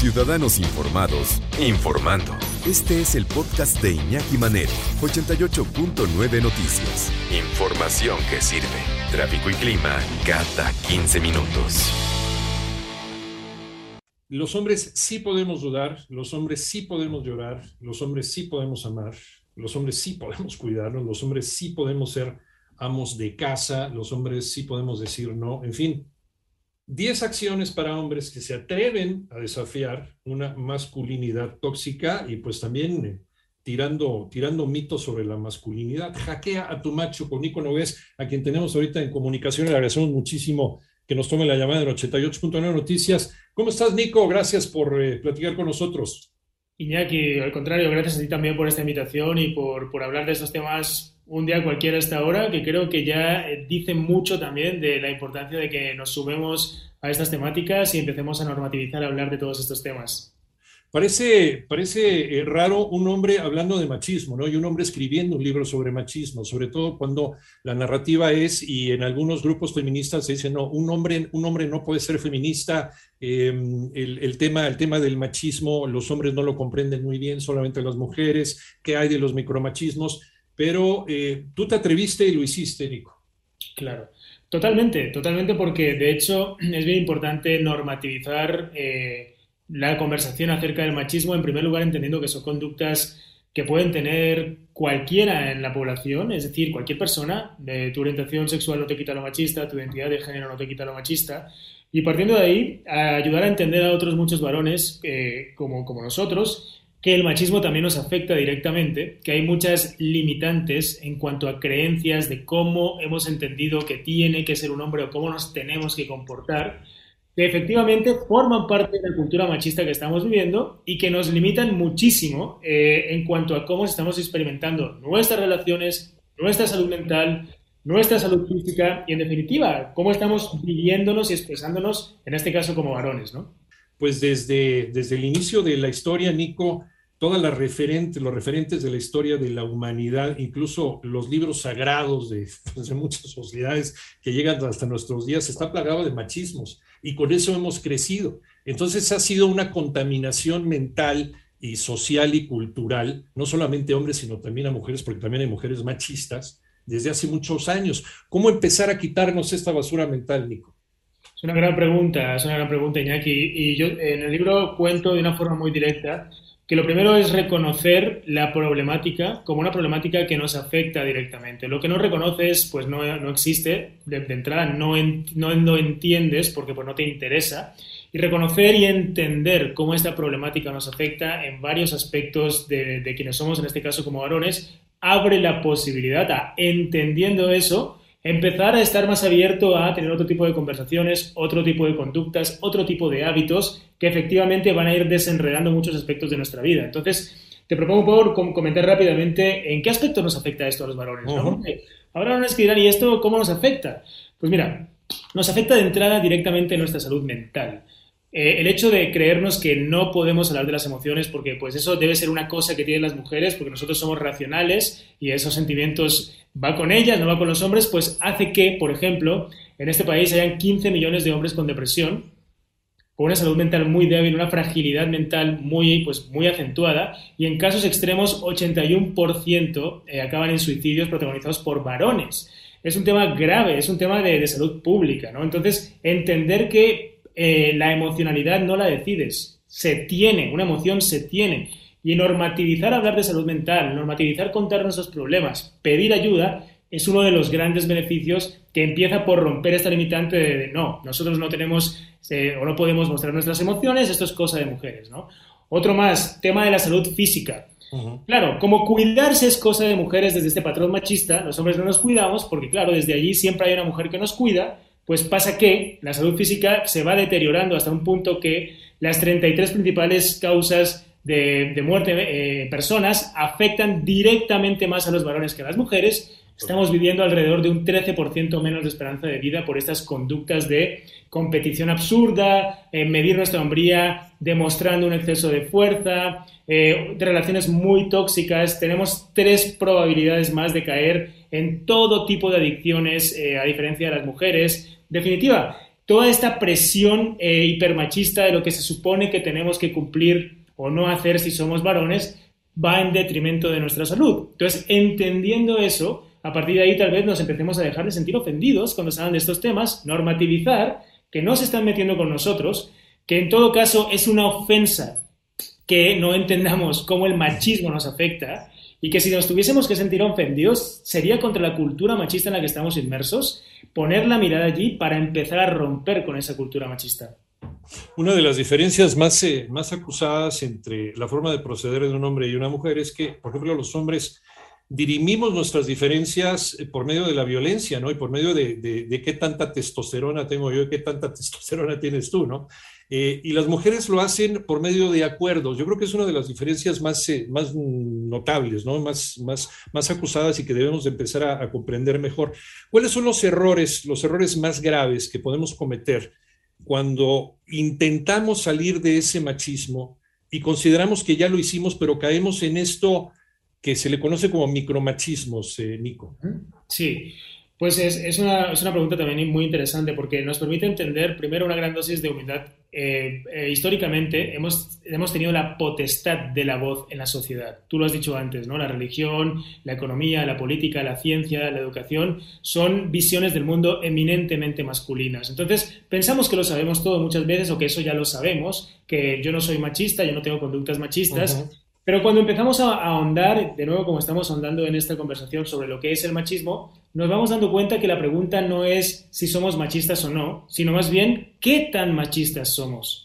Ciudadanos Informados, informando. Este es el podcast de Iñaki Manero, 88.9 Noticias. Información que sirve. Tráfico y clima cada 15 minutos. Los hombres sí podemos dudar, los hombres sí podemos llorar, los hombres sí podemos amar, los hombres sí podemos cuidarnos, los hombres sí podemos ser amos de casa, los hombres sí podemos decir no, en fin, 10 acciones para hombres que se atreven a desafiar una masculinidad tóxica y pues también eh, tirando, tirando mitos sobre la masculinidad. Hackea a tu macho con Nico Nogués, a quien tenemos ahorita en comunicación. Le agradecemos muchísimo que nos tome la llamada en 88.9 Noticias. ¿Cómo estás, Nico? Gracias por eh, platicar con nosotros. Iñaki, al contrario, gracias a ti también por esta invitación y por, por hablar de estos temas un día cualquiera hasta ahora, que creo que ya eh, dice mucho también de la importancia de que nos sumemos a estas temáticas y empecemos a normativizar, a hablar de todos estos temas. Parece, parece eh, raro un hombre hablando de machismo, ¿no? Y un hombre escribiendo un libro sobre machismo, sobre todo cuando la narrativa es, y en algunos grupos feministas se dice, no, un hombre, un hombre no puede ser feminista, em, el, tema, el tema del machismo, los hombres no lo comprenden muy bien, solamente las mujeres, ¿qué hay de los micromachismos? Pero eh, tú te atreviste y lo hiciste, Nico. Claro, totalmente, totalmente porque de hecho es bien importante normativizar eh, la conversación acerca del machismo, en primer lugar entendiendo que son conductas que pueden tener cualquiera en la población, es decir, cualquier persona, de tu orientación sexual no te quita lo machista, tu identidad de género no te quita lo machista, y partiendo de ahí, ayudar a entender a otros muchos varones eh, como, como nosotros, que el machismo también nos afecta directamente, que hay muchas limitantes en cuanto a creencias de cómo hemos entendido que tiene que ser un hombre o cómo nos tenemos que comportar, que efectivamente forman parte de la cultura machista que estamos viviendo y que nos limitan muchísimo eh, en cuanto a cómo estamos experimentando nuestras relaciones, nuestra salud mental, nuestra salud física y, en definitiva, cómo estamos viviéndonos y expresándonos, en este caso, como varones, ¿no? Pues desde, desde el inicio de la historia, Nico, todas las referentes, los referentes de la historia de la humanidad, incluso los libros sagrados de, pues, de, muchas sociedades que llegan hasta nuestros días, está plagado de machismos y con eso hemos crecido. Entonces ha sido una contaminación mental y social y cultural, no solamente a hombres, sino también a mujeres, porque también hay mujeres machistas desde hace muchos años. ¿Cómo empezar a quitarnos esta basura mental, Nico? Es una gran pregunta, es una gran pregunta, Iñaki. Y yo en el libro cuento de una forma muy directa que lo primero es reconocer la problemática como una problemática que nos afecta directamente. Lo que no reconoces, pues no, no existe, de, de entrada no, en, no lo entiendes porque pues, no te interesa. Y reconocer y entender cómo esta problemática nos afecta en varios aspectos de, de quienes somos, en este caso como varones, abre la posibilidad a, entendiendo eso, empezar a estar más abierto a tener otro tipo de conversaciones, otro tipo de conductas, otro tipo de hábitos que efectivamente van a ir desenredando muchos aspectos de nuestra vida. Entonces, te propongo por comentar rápidamente en qué aspecto nos afecta esto a los varones. ¿no? Ahora van a dirán, ¿y esto cómo nos afecta? Pues mira, nos afecta de entrada directamente en nuestra salud mental. Eh, el hecho de creernos que no podemos hablar de las emociones, porque pues eso debe ser una cosa que tienen las mujeres, porque nosotros somos racionales y esos sentimientos va con ellas, no va con los hombres, pues hace que, por ejemplo, en este país hayan 15 millones de hombres con depresión, con una salud mental muy débil, una fragilidad mental muy, pues, muy acentuada, y en casos extremos 81% eh, acaban en suicidios protagonizados por varones. Es un tema grave, es un tema de, de salud pública, ¿no? Entonces, entender que eh, la emocionalidad no la decides, se tiene, una emoción se tiene, y normativizar hablar de salud mental, normativizar contar nuestros problemas, pedir ayuda, es uno de los grandes beneficios que empieza por romper esta limitante de, no, nosotros no tenemos eh, o no podemos mostrar nuestras emociones, esto es cosa de mujeres, ¿no? Otro más, tema de la salud física. Claro, como cuidarse es cosa de mujeres desde este patrón machista, los hombres no nos cuidamos porque, claro, desde allí siempre hay una mujer que nos cuida, pues pasa que la salud física se va deteriorando hasta un punto que las 33 principales causas de, de muerte de eh, personas afectan directamente más a los varones que a las mujeres. Estamos viviendo alrededor de un 13% menos de esperanza de vida por estas conductas de competición absurda, eh, medir nuestra hombría demostrando un exceso de fuerza, eh, de relaciones muy tóxicas. Tenemos tres probabilidades más de caer en todo tipo de adicciones, eh, a diferencia de las mujeres. Definitiva, toda esta presión eh, hipermachista de lo que se supone que tenemos que cumplir o no hacer si somos varones va en detrimento de nuestra salud. Entonces, entendiendo eso, a partir de ahí tal vez nos empecemos a dejar de sentir ofendidos cuando se hablan de estos temas, normativizar que no se están metiendo con nosotros, que en todo caso es una ofensa que no entendamos cómo el machismo nos afecta y que si nos tuviésemos que sentir ofendidos sería contra la cultura machista en la que estamos inmersos, poner la mirada allí para empezar a romper con esa cultura machista. Una de las diferencias más, eh, más acusadas entre la forma de proceder de un hombre y una mujer es que, por ejemplo, los hombres dirimimos nuestras diferencias eh, por medio de la violencia, ¿no? Y por medio de, qué tanta testosterona tengo yo y qué tanta testosterona tienes tú, ¿no? Eh, y las mujeres lo hacen por medio de acuerdos. Yo creo que es una de las diferencias más, eh, más notables, ¿no? Más, más, más acusadas y que debemos empezar a, comprender mejor. ¿Cuáles son los errores, los errores más graves que podemos cometer cuando intentamos salir de ese machismo y consideramos que ya lo hicimos, pero caemos en esto que se le conoce como micromachismos, eh, Nico. Sí, pues es, es, una, es, una, pregunta también muy interesante porque nos permite entender primero una gran dosis de humildad. Eh, eh, históricamente hemos, hemos tenido la potestad de la voz en la sociedad. Tú lo has dicho antes, ¿no? La religión, la economía, la política, la ciencia, la educación son visiones del mundo eminentemente masculinas. Entonces, pensamos que lo sabemos todo muchas veces o que eso ya lo sabemos, que yo no soy machista, yo no tengo conductas machistas. Pero cuando empezamos a, ahondar, de nuevo como estamos ahondando en esta conversación sobre lo que es el machismo, nos vamos dando cuenta que la pregunta no es si somos machistas o no, sino más bien qué tan machistas somos.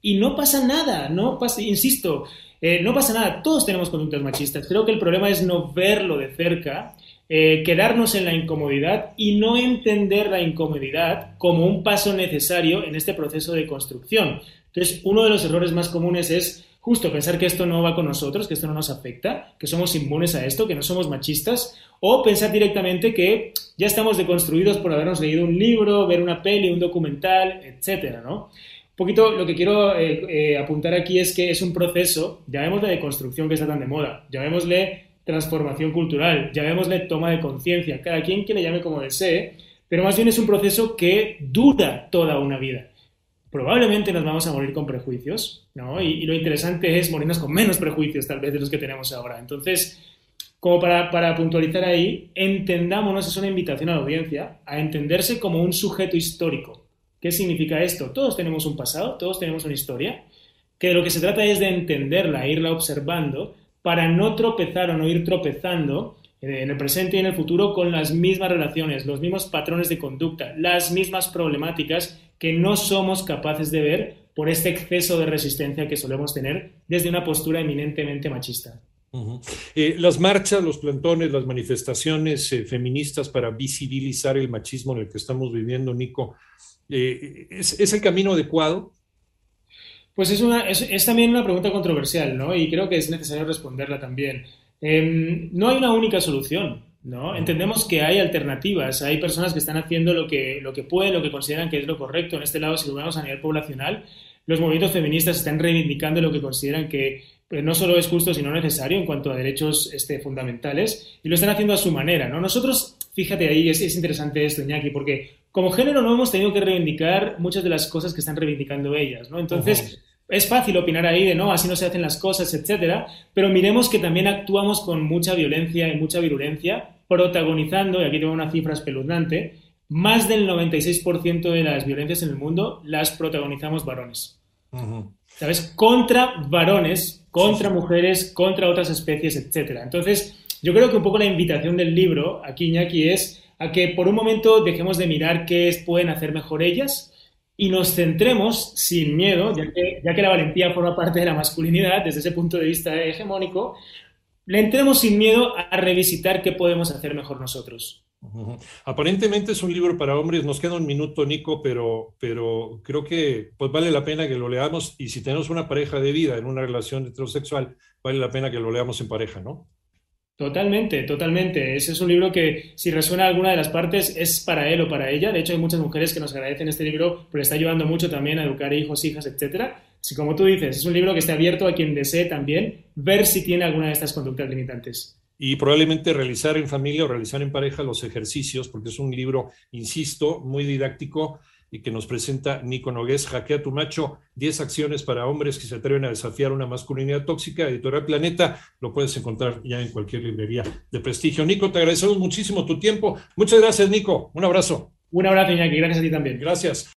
Y no pasa nada, no pasa, insisto, eh, no pasa nada, todos tenemos conductas machistas. Creo que el problema es no verlo de cerca, eh, quedarnos en la incomodidad y no entender la incomodidad como un paso necesario en este proceso de construcción. Entonces, uno de los errores más comunes es justo pensar que esto no va con nosotros, que esto no nos afecta, que somos inmunes a esto, que no somos machistas, o pensar directamente que ya estamos deconstruidos por habernos leído un libro, ver una peli, un documental, etcétera, ¿no? Un poquito lo que quiero eh, eh, apuntar aquí es que es un proceso, llamémosle de construcción que está tan de moda, llamémosle transformación cultural, llamémosle toma de conciencia, cada quien que le llame como desee, pero más bien es un proceso que dura toda una vida probablemente nos vamos a morir con prejuicios, ¿no? Y, lo interesante es morirnos con menos prejuicios tal vez de los que tenemos ahora. Entonces, como para, para puntualizar ahí, entendámonos, es una invitación a la audiencia, a entenderse como un sujeto histórico. ¿Qué significa esto? Todos tenemos un pasado, todos tenemos una historia, que de lo que se trata es de entenderla, irla observando, para no tropezar o no ir tropezando en el presente y en el futuro con las mismas relaciones, los mismos patrones de conducta, las mismas problemáticas que no somos capaces de ver por este exceso de resistencia que solemos tener desde una postura eminentemente machista. Eh, las marchas, los plantones, las manifestaciones eh, feministas para visibilizar el machismo en el que estamos viviendo, Nico, eh, ¿es, el camino adecuado? Pues es, una, es, también una pregunta controversial, ¿no? Y creo que es necesario responderla también. Em, no hay una única solución. ¿No? Entendemos que hay alternativas, hay personas que están haciendo lo que, lo que pueden, lo que consideran que es lo correcto. En este lado, si lo vemos a nivel poblacional, los movimientos feministas están reivindicando lo que consideran que pues, no solo es justo, sino necesario en cuanto a derechos este, fundamentales, y lo están haciendo a su manera, ¿no? Nosotros, fíjate ahí, es, es interesante esto, Iñaki, porque como género no hemos tenido que reivindicar muchas de las cosas que están reivindicando ellas, ¿no? Entonces... Es fácil opinar ahí de no, así no se hacen las cosas, etcétera, pero miremos que también actuamos con mucha violencia y mucha virulencia, protagonizando, y aquí tengo una cifra espeluznante, más del 96% de las violencias en el mundo las protagonizamos varones. ¿Sabes? Contra varones, contra mujeres, contra otras especies, etcétera. Entonces, yo creo que un poco la invitación del libro aquí, Iñaki, es a que por un momento dejemos de mirar qué pueden hacer mejor ellas y nos centremos sin miedo, ya que, ya que la valentía forma parte de la masculinidad desde ese punto de vista hegemónico, le entremos sin miedo a revisitar qué podemos hacer mejor nosotros. Aparentemente es un libro para hombres, nos queda un minuto, Nico, pero, pero creo que pues vale la pena que lo leamos y si tenemos una pareja de vida en una relación heterosexual, vale la pena que lo leamos en pareja, ¿no? Totalmente, totalmente. Ese es un libro que, si resuena alguna de las partes, es para él o para ella. De hecho, hay muchas mujeres que nos agradecen este libro porque está ayudando mucho también a educar hijos, hijas, etcétera. Si, como tú dices, es un libro que esté abierto a quien desee también ver si tiene alguna de estas conductas limitantes. Y probablemente realizar en familia o realizar en pareja los ejercicios, porque es un libro, insisto, muy didáctico y que nos presenta Nico Nogués, Jaquea tu macho, 10 acciones para hombres que se atreven a desafiar una masculinidad tóxica, editorial Planeta, lo puedes encontrar ya en cualquier librería de prestigio. Nico, te agradecemos muchísimo tu tiempo. Muchas gracias, Nico. Un abrazo. Un abrazo, Iñaki. Gracias a ti también. Gracias.